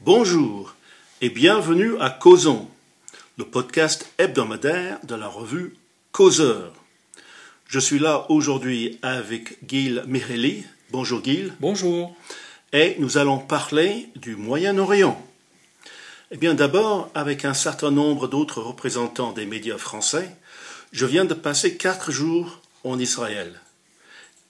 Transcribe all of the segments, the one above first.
Bonjour et bienvenue à Causons, le podcast hebdomadaire de la revue Causeur. Je suis là aujourd'hui avec Gil Micheli. Bonjour Gil. Bonjour. Et nous allons parler du Moyen-Orient. Eh bien d'abord, avec un certain nombre d'autres représentants des médias français, je viens de passer quatre jours en Israël.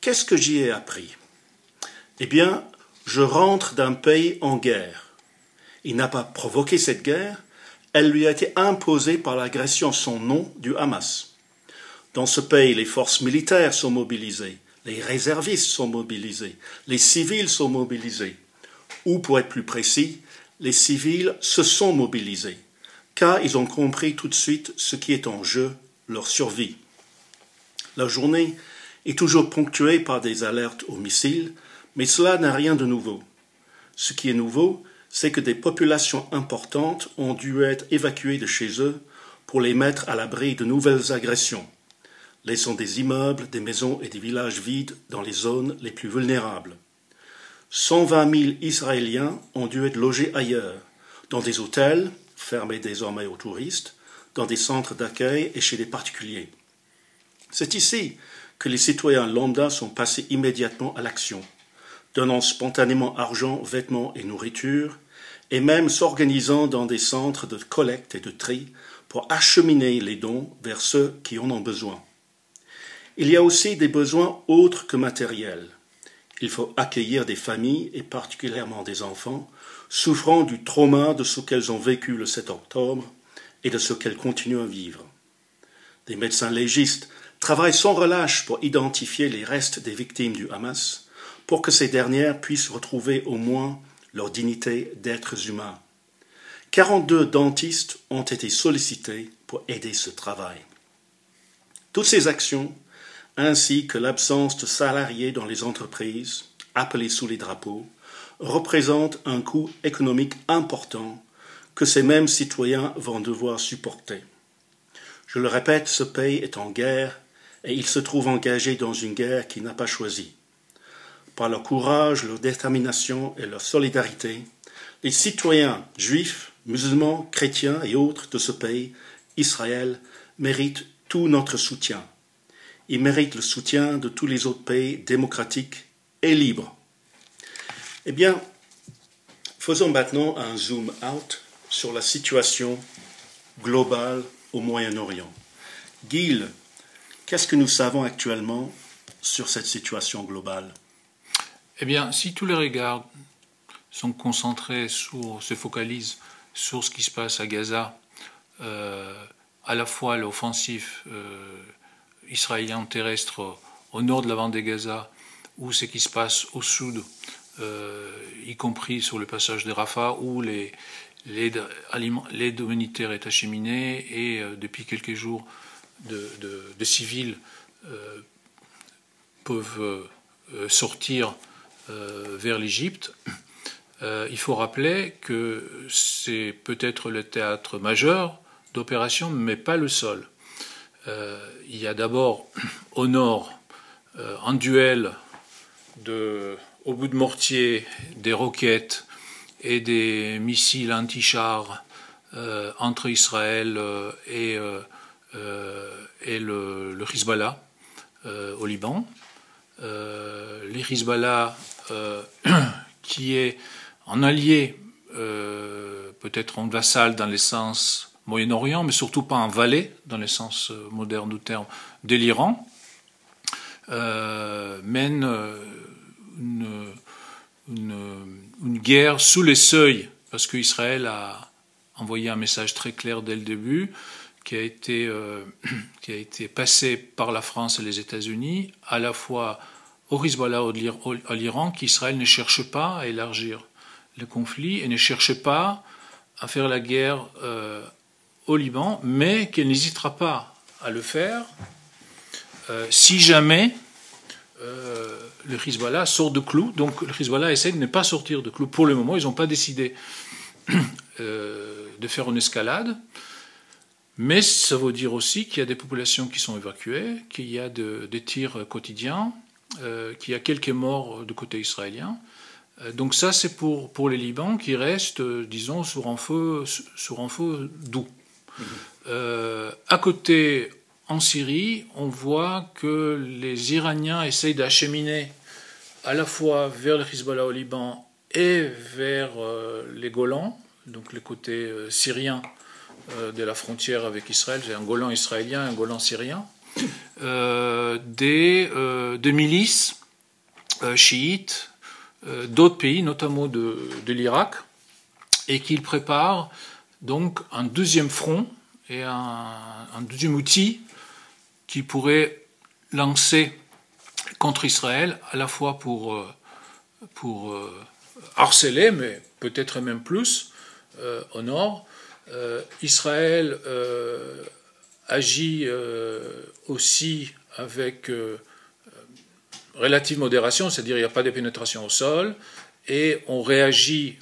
Qu'est-ce que j'y ai appris? Eh bien, je rentre d'un pays en guerre. Il n'a pas provoqué cette guerre, elle lui a été imposée par l'agression son nom du Hamas. Dans ce pays, les forces militaires sont mobilisées, les réservistes sont mobilisés, les civils sont mobilisés. Ou pour être plus précis, les civils se sont mobilisés, car ils ont compris tout de suite ce qui est en jeu, leur survie. La journée est toujours ponctuée par des alertes aux missiles, mais cela n'a rien de nouveau. Ce qui est nouveau, c'est que des populations importantes ont dû être évacuées de chez eux pour les mettre à l'abri de nouvelles agressions, laissant des immeubles, des maisons et des villages vides dans les zones les plus vulnérables. 120 000 Israéliens ont dû être logés ailleurs, dans des hôtels, fermés désormais aux touristes, dans des centres d'accueil et chez des particuliers. C'est ici que les citoyens lambda sont passés immédiatement à l'action, donnant spontanément argent, vêtements et nourriture, et même s'organisant dans des centres de collecte et de tri pour acheminer les dons vers ceux qui en ont besoin. Il y a aussi des besoins autres que matériels. Il faut accueillir des familles, et particulièrement des enfants, souffrant du trauma de ce qu'elles ont vécu le 7 octobre et de ce qu'elles continuent à vivre. Des médecins légistes travaillent sans relâche pour identifier les restes des victimes du Hamas, pour que ces dernières puissent retrouver au moins leur dignité d'êtres humains. 42 dentistes ont été sollicités pour aider ce travail. Toutes ces actions ainsi que l'absence de salariés dans les entreprises, appelés sous les drapeaux, représentent un coût économique important que ces mêmes citoyens vont devoir supporter. Je le répète, ce pays est en guerre et il se trouve engagé dans une guerre qu'il n'a pas choisie. Par leur courage, leur détermination et leur solidarité, les citoyens juifs, musulmans, chrétiens et autres de ce pays, Israël, méritent tout notre soutien. Il mérite le soutien de tous les autres pays démocratiques et libres. Eh bien, faisons maintenant un zoom out sur la situation globale au Moyen-Orient. Gil, qu'est-ce que nous savons actuellement sur cette situation globale? Eh bien, si tous les regards sont concentrés sur, se focalisent sur ce qui se passe à Gaza, euh, à la fois l'offensive euh, israélien terrestre au nord de la bande de Gaza ou ce qui se passe au sud, euh, y compris sur le passage de Rafah, où l'aide humanitaire est acheminée et euh, depuis quelques jours, de, civils euh, peuvent sortir vers l'Égypte. il faut rappeler que c'est peut-être le théâtre majeur d'opération, mais pas le seul. Euh, il y a d'abord au nord euh, un duel au bout de mortier des roquettes et des missiles anti-chars euh, entre Israël et, et le, le, Hezbollah au Liban. les Hezbollah, qui est un allié, peut-être un vassal dans les sens Moyen-Orient, mais surtout pas un valet, dans le sens euh, moderne du terme, de l'Iran, euh, mène euh, une, une, guerre sous les seuils, parce qu'Israël a envoyé un message très clair dès le début, qui a été, qui a été passé par la France et les États-Unis, à la fois au Hezbollah à l'Iran, qu'Israël ne cherche pas à élargir le conflit et ne cherche pas à faire la guerre au Liban, mais qu'elle n'hésitera pas à le faire euh, si jamais euh, le Hezbollah sort de clou. Donc le Hezbollah essaie de ne pas sortir de clou. Pour le moment, ils n'ont pas décidé euh, de faire une escalade. Mais ça veut dire aussi qu'il y a des populations qui sont évacuées, qu'il y a des tirs quotidiens, qu'il y a quelques morts du côté israélien. donc ça, c'est pour, pour les Libans qui restent, disons, sur un feu, sur un feu doux. Mm-hmm. à côté, en Syrie, on voit que les Iraniens essayent d'acheminer à la fois vers le Hezbollah au Liban et vers les Golans, donc le côté euh, syrien euh, de la frontière avec Israël, j'ai un Golan israélien, un Golan syrien, euh, des, milices chiites d'autres pays, notamment de, l'Irak, et qu'ils préparent donc un deuxième front et un, deuxième outil qui pourrait lancer contre Israël, à la fois pour, pour harceler, mais peut-être même plus, euh, au nord. Euh, Israël euh, agit aussi avec relative modération, c'est-à-dire il n'y a pas de pénétration au sol, et on réagit,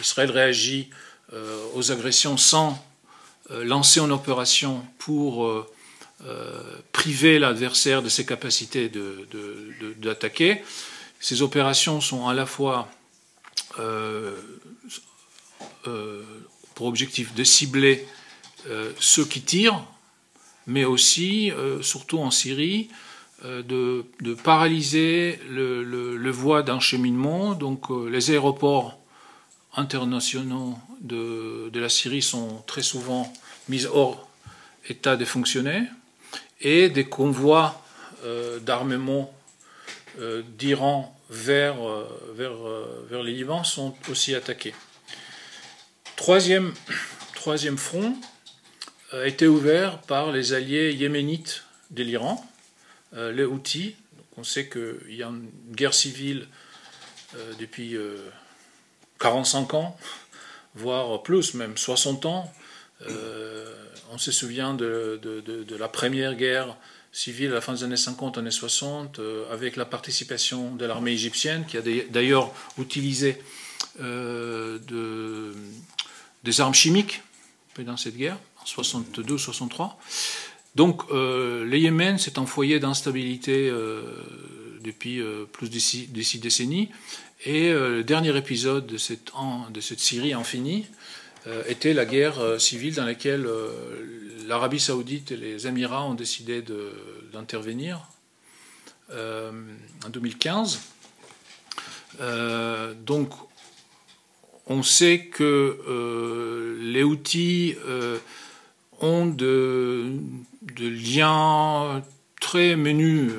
Israël réagit aux agressions sans lancer une opération pour priver l'adversaire de ses capacités d'attaquer. Ces opérations sont à la fois euh, pour objectif de cibler euh, ceux qui tirent, mais aussi, euh, surtout en Syrie, de, paralyser le, le, voie d'encheminement. Donc les aéroports internationaux de, la Syrie sont très souvent mis hors état de fonctionner et des convois d'armement d'Iran vers, vers, vers les Liban sont aussi attaqués. Troisième, front a euh, été ouvert par les alliés yéménites de l'Iran, euh, les Houthis. on sait qu'il y a une guerre civile euh, depuis 45 ans, voire plus, même 60 ans. on se souvient de, de, la première guerre civile à la fin des années 50, années 60, avec la participation de l'armée égyptienne, qui a d'ailleurs utilisé de, des armes chimiques pendant cette guerre, en 62-63. Donc euh, le Yémen, c'est un foyer d'instabilité euh, depuis euh, plus de six, décennies. Et le dernier épisode de cette, de cette Syrie infinie était la guerre civile dans laquelle l'Arabie saoudite et les Émirats ont décidé d'intervenir en 2015. donc on sait que euh, les outils euh, ont de, liens très menus,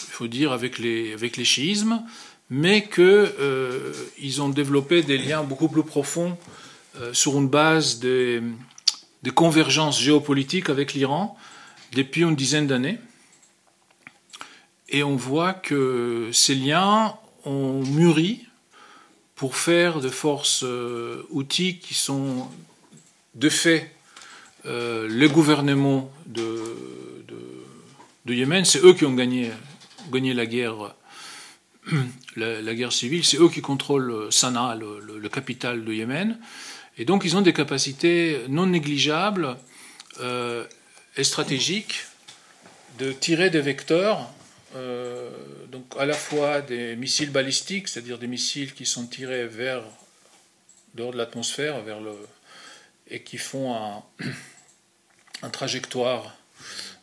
il faut dire, avec les, avec les chiismes, mais qu'ils euh, ont développé des liens beaucoup plus profonds sur une base de, convergence géopolitique avec l'Iran depuis une dizaine d'années. Et on voit que ces liens ont mûri pour faire de forces euh, outils qui sont de fait euh, le gouvernement de, de, Yémen. C'est eux qui ont gagné la guerre. La, guerre civile, c'est eux qui contrôlent Sanaa, le, capital de Yémen. Et donc ils ont des capacités non négligeables euh, et stratégiques de tirer des vecteurs euh, donc à la fois des missiles balistiques, c'est-à-dire des missiles qui sont tirés vers dehors de l'atmosphère, vers le et qui font un, trajectoire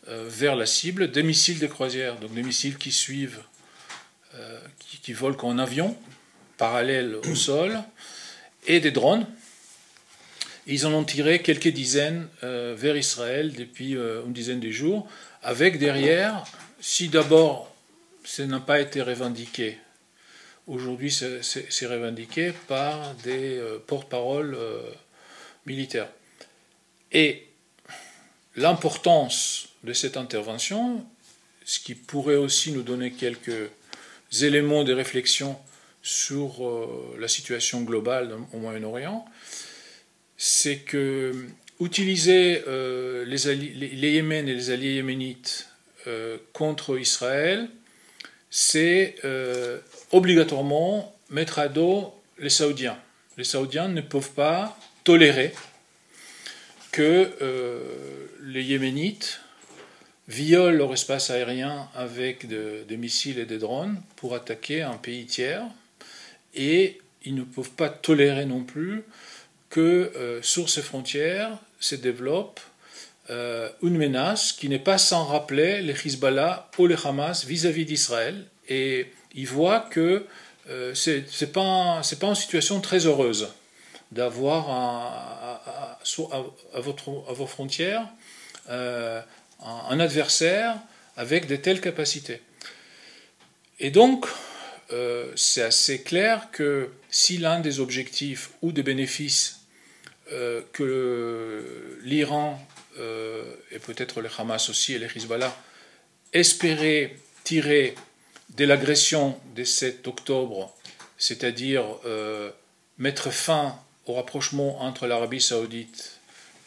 euh, vers la cible, des missiles de croisière, donc des missiles qui suivent, euh, qui, volent en avion, parallèle au sol, et des drones. Ils en ont tiré quelques dizaines vers Israël depuis une dizaine de jours, avec derrière si d'abord ce n'a pas été revendiqué, aujourd'hui c'est revendiqué par des euh, porte-paroles euh, militaires. Et l'importance de cette intervention, ce qui pourrait aussi nous donner quelques éléments de réflexion sur euh, la situation globale au Moyen-Orient, c'est que utiliser les, les Yémen et les alliés yéménites euh, contre Israël, c'est euh, obligatoirement mettre à dos les Saoudiens. Les Saoudiens ne peuvent pas tolérer que les Yéménites violent leur espace aérien avec des missiles et des drones pour attaquer un pays tiers et ils ne peuvent pas tolérer non plus que euh, sur ces frontières se développe euh, une menace qui n'est pas sans rappeler les Hezbollah ou les Hamas vis-à-vis d'Israël. Et ils voient que euh, ce n'est pas, pas une situation très heureuse d'avoir à, à, vos frontières un adversaire avec de telles capacités. Et donc, euh, c'est assez clair que si l'un des objectifs ou des bénéfices euh, que l'Iran euh, et peut-être le Hamas aussi et les Hezbollah espéraient tirer de l'agression de 7 octobre, c'est-à-dire mettre fin au rapprochement entre l'Arabie saoudite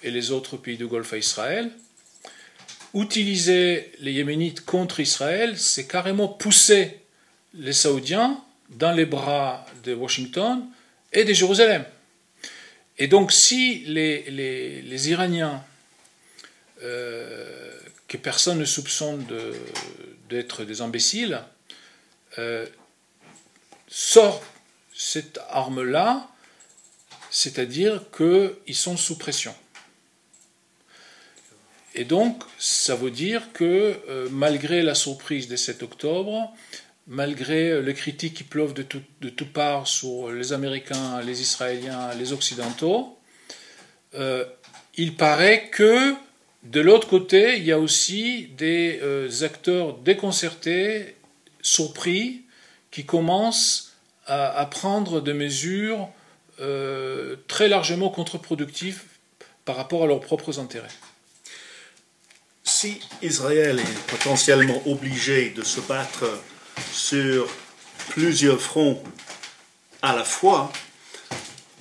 et les autres pays du Golfe à Israël, utiliser les Yéménites contre Israël, c'est carrément pousser les Saoudiens dans les bras de Washington et de Jérusalem. Et donc si les, Iraniens, euh, que personne ne soupçonne d'être des imbéciles, euh, sortent cette arme-là, c'est-à-dire qu'ils sont sous pression. Et donc, ça veut dire que euh, malgré la surprise de 7 octobre, malgré les critiques qui pleuvent de toutes tout parts sur les Américains, les Israéliens, les Occidentaux, euh, il paraît que de l'autre côté, il y a aussi des euh, acteurs déconcertés, surpris, qui commencent à, prendre des mesures euh, très largement contre-productives par rapport à leurs propres intérêts. Si Israël est potentiellement obligé de se battre sur plusieurs fronts à la fois,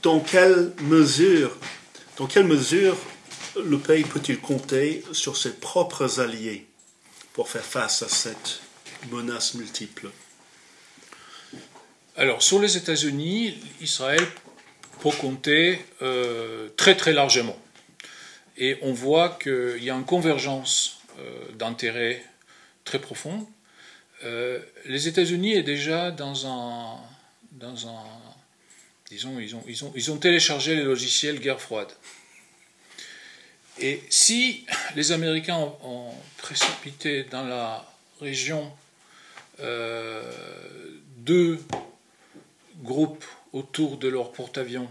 dans quelle mesure, le pays peut-il compter sur ses propres alliés pour faire face à cette menace multiple? Alors, sur les États-Unis, Israël peut compter euh, très très largement. Et on voit qu'il y a une convergence euh, d'intérêts très profonde euh, les États-Unis est déjà dans un, dans un disons, ils ont, téléchargé les logiciels guerre froide. Et si les Américains ont, précipité dans la région euh, deux groupes autour de leur porte-avions,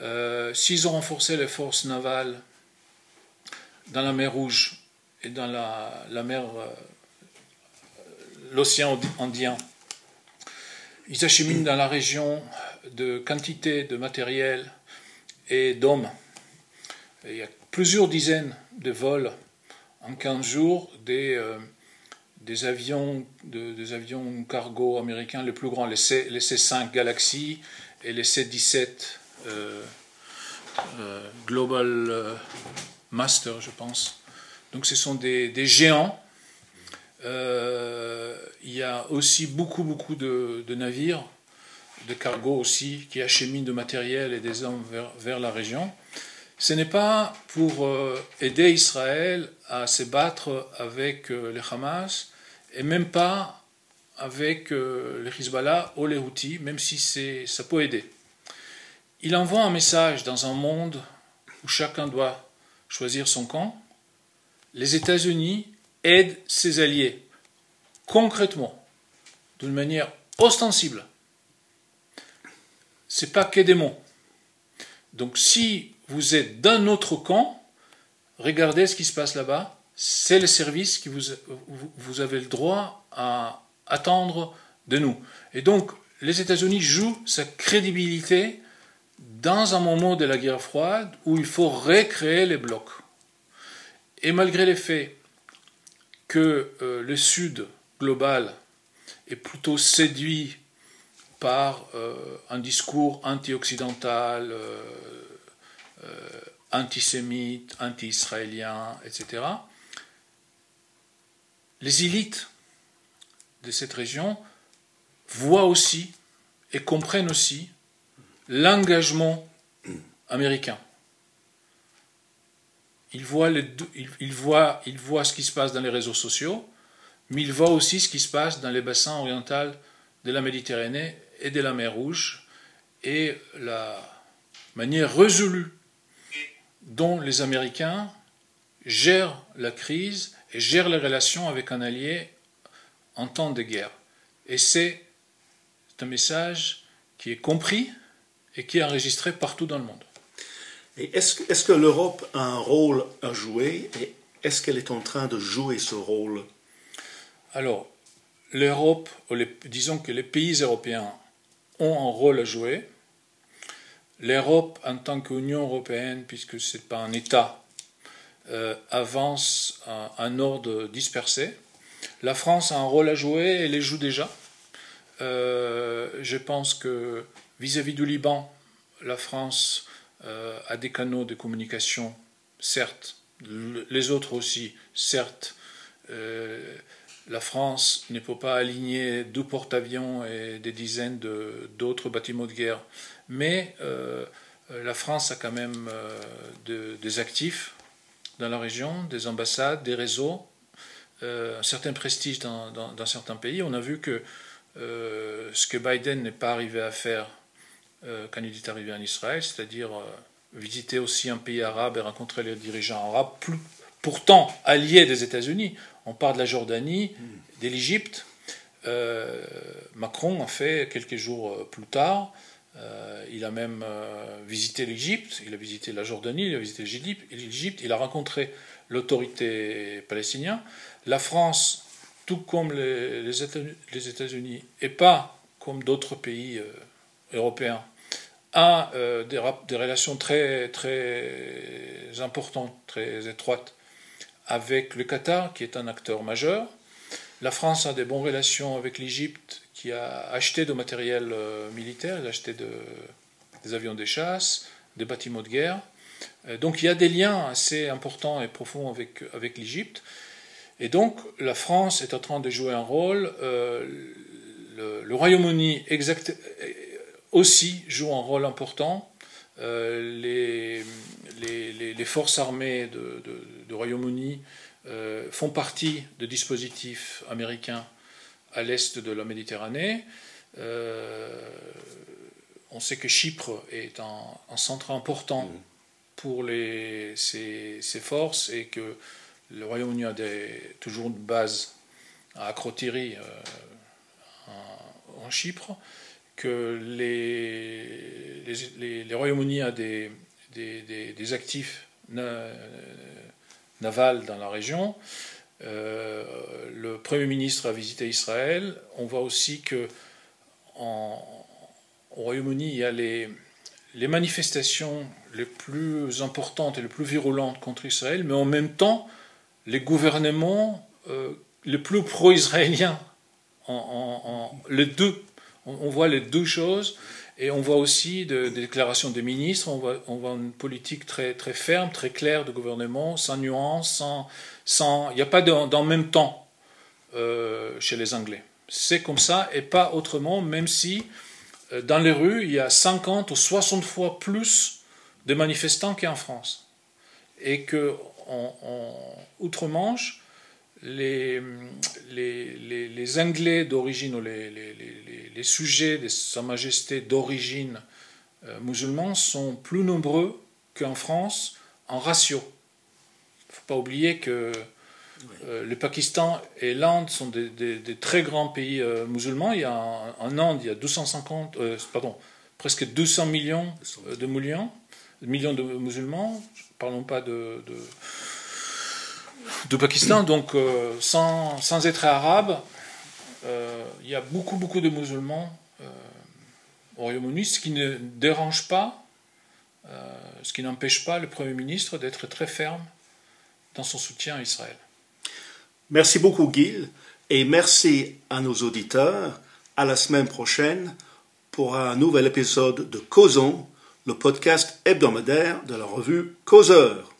euh, s'ils ont renforcé les forces navales dans la mer Rouge et dans la, mer l'océan Indien. Ils acheminent dans la région de quantité de matériel et d'hommes. Il y a plusieurs dizaines de vols en 15 jours des, euh, des, avions, des avions cargo américains les plus grands, les, C, les C5 Galaxy et les C17 euh, euh, Global Master, je pense. Donc ce sont des, géants euh, il y a aussi beaucoup, beaucoup de, navires, de cargo aussi, qui acheminent de matériel et des hommes vers, la région. Ce n'est pas pour euh, aider Israël à se battre avec euh, les Hamas, et même pas avec les Hezbollah ou les Houthis, même si ça peut aider. Il envoie un message dans un monde où chacun doit choisir son camp. Les États-Unis aide ses alliés, concrètement, d'une manière ostensible. Ce n'est pas que des mots. Donc si vous êtes d'un autre camp, regardez ce qui se passe là-bas. C'est le service que vous avez le droit à attendre de nous. Et donc, les États-Unis jouent sa crédibilité dans un moment de la guerre froide où il faut recréer les blocs. Et malgré les faits, que euh, le Sud global est plutôt séduit par euh, un discours anti-occidental, euh, antisémite, anti-israélien, etc., les élites de cette région voient aussi et comprennent aussi l'engagement américain. il voit, les il, voit, il voit ce qui se passe dans les réseaux sociaux, mais il voit aussi ce qui se passe dans les bassins orientaux de la Méditerranée et de la mer Rouge, et la manière résolue dont les Américains gèrent la crise et gèrent les relations avec un allié en temps de guerre. Et c'est un message qui est compris et qui est enregistré partout dans le monde. est-ce, est que l'Europe a un rôle à jouer et est-ce qu'elle est en train de jouer ce rôle? Alors, l'Europe, disons que les pays européens ont un rôle à jouer. L'Europe, en tant qu'Union européenne, puisque ce n'est pas un État, euh, avance un ordre dispersé. La France a un rôle à jouer, elle les joue déjà. Euh, je pense que vis-à-vis du Liban, la France euh, a des canaux de communication, certes, les autres aussi, certes. Euh, la France ne peut pas aligner deux porte-avions et des dizaines d'autres bâtiments de guerre, mais la France a quand même des actifs dans la région, des ambassades, des réseaux, un certain prestige dans, certains pays. On a vu que euh, ce que Biden n'est pas arrivé à faire euh, quand il est arrivé en Israël, c'est-à-dire euh, visiter aussi un pays arabe et rencontrer les dirigeants arabes, pourtant alliés des États-Unis. On parle de la Jordanie, de l'Égypte. Macron a fait quelques jours plus tard. il a même visité l'Égypte, il a visité la Jordanie, il a visité l'Égypte, il a rencontré l'autorité palestinienne. La France tout comme les, États-Unis, et pas comme d'autres pays euh, européens, a euh, des, relations très, très importantes, très étroites avec le Qatar, qui est un acteur majeur. La France a des bonnes relations avec l'Égypte, qui a acheté du matériel euh, militaire, il a acheté des avions de chasse, des bâtiments de guerre. donc il y a des liens assez importants et profonds avec, avec l'Égypte. Et donc la France est en train de jouer un rôle, euh, le, Royaume-Uni aussi joue un rôle important. Euh, les, les, forces armées de, de, Royaume-Uni euh, font partie de dispositifs américains à l'est de la Méditerranée. on sait que Chypre est un, centre important mmh. pour les, ces, ces, forces et que le Royaume-Uni a des, toujours une base à Akrotiri euh, en, Chypre, que les, les, les, Royaumes-Uni a des, des, actifs navals dans la région. Euh, le Premier ministre a visité Israël. On voit aussi que en, au Royaume-Uni, il y a les, les manifestations les plus importantes et les plus virulentes contre Israël, mais en même temps, les gouvernements euh, les plus pro-israéliens, en, les deux, on, voit les deux choses, et on voit aussi des déclarations des ministres, on voit, on une politique très, très ferme, très claire de gouvernement, sans nuance, sans, sans, il n'y a pas d'en même temps euh, chez les Anglais. C'est comme ça et pas autrement, même si euh, dans les rues, il y a 50 ou 60 fois plus de manifestants qu'en France. Et que en, outre-Manche, les, les, Anglais d'origine, ou les, sujets de Sa Majesté d'origine euh, musulmane sont plus nombreux qu'en France en ratio. Il ne faut pas oublier que euh, le Pakistan et l'Inde sont des, très grands pays euh, musulmans. Il y a en, Inde, il y a 250, pardon, presque 200 millions de millions, millions de musulmans parlons pas de, de, Pakistan, donc euh, sans, être arabe, euh, il y a beaucoup, beaucoup de musulmans euh, au Royaume-Uni, ce qui ne dérange pas, ce qui n'empêche pas le Premier ministre d'être très ferme dans son soutien à Israël. Merci beaucoup, Gil, et merci à nos auditeurs. À la semaine prochaine pour un nouvel épisode de Causons le podcast hebdomadaire de la revue Causeur.